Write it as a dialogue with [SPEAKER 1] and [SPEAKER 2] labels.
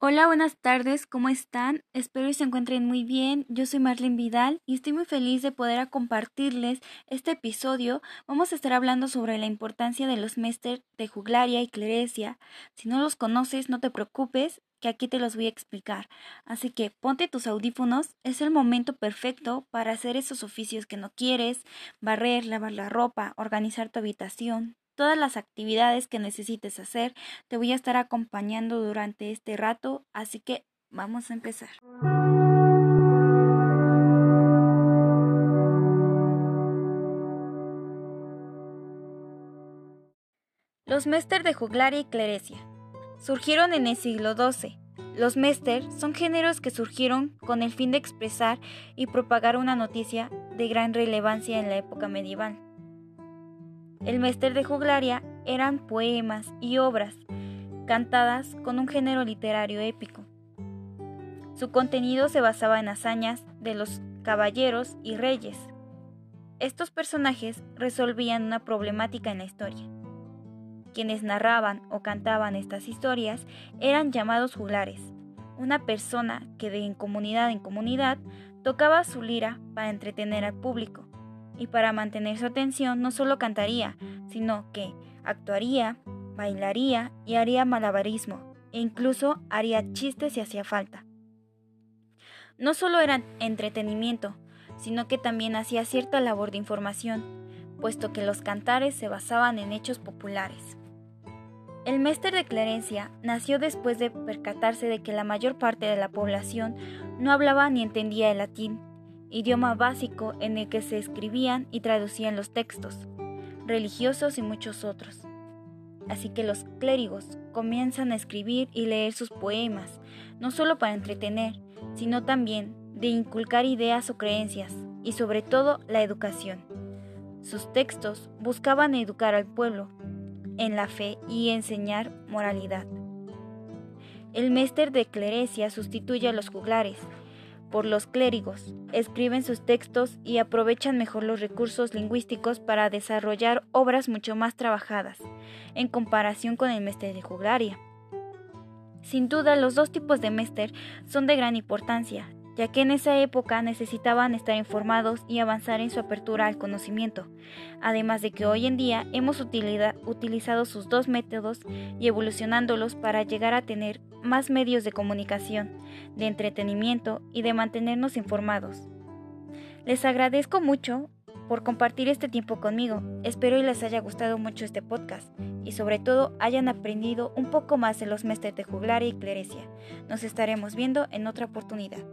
[SPEAKER 1] Hola, buenas tardes, ¿cómo están? Espero que se encuentren muy bien. Yo soy Marlene Vidal y estoy muy feliz de poder compartirles este episodio. Vamos a estar hablando sobre la importancia de los mester de juglaria y clerecia. Si no los conoces, no te preocupes, que aquí te los voy a explicar. Así que ponte tus audífonos, es el momento perfecto para hacer esos oficios que no quieres, barrer, lavar la ropa, organizar tu habitación, todas las actividades que necesites hacer. Te voy a estar acompañando durante este rato, así que vamos a empezar. Los mester de juglaria y clerecia surgieron en el siglo XII. Los mester son géneros que surgieron con el fin de expresar y propagar una noticia de gran relevancia en la época medieval. El Mester de Juglaria eran poemas y obras cantadas con un género literario épico. Su contenido se basaba en hazañas de los caballeros y reyes. Estos personajes resolvían una problemática en la historia. Quienes narraban o cantaban estas historias eran llamados juglares, una persona que de comunidad en comunidad tocaba su lira para entretener al público y para mantener su atención no solo cantaría, sino que actuaría, bailaría y haría malabarismo, e incluso haría chistes si hacía falta. No solo era entretenimiento, sino que también hacía cierta labor de información, puesto que los cantares se basaban en hechos populares. El Mester de Clarencia nació después de percatarse de que la mayor parte de la población no hablaba ni entendía el latín, idioma básico en el que se escribían y traducían los textos, religiosos y muchos otros. Así que los clérigos comienzan a escribir y leer sus poemas, no solo para entretener, sino también de inculcar ideas o creencias, y sobre todo la educación. Sus textos buscaban educar al pueblo en la fe y enseñar moralidad. El Mester de Clerecia sustituye a los juglares, por los clérigos, escriben sus textos y aprovechan mejor los recursos lingüísticos para desarrollar obras mucho más trabajadas, en comparación con el mester de juglaria. Sin duda, los dos tipos de mester son de gran importancia, ya que en esa época necesitaban estar informados y avanzar en su apertura al conocimiento, además de que hoy en día hemos utilizado sus dos métodos y evolucionándolos para llegar a tener más medios de comunicación, de entretenimiento y de mantenernos informados. Les agradezco mucho por compartir este tiempo conmigo. Espero y les haya gustado mucho este podcast y sobre todo hayan aprendido un poco más de los mestres de juglar y clerecia. Nos estaremos viendo en otra oportunidad.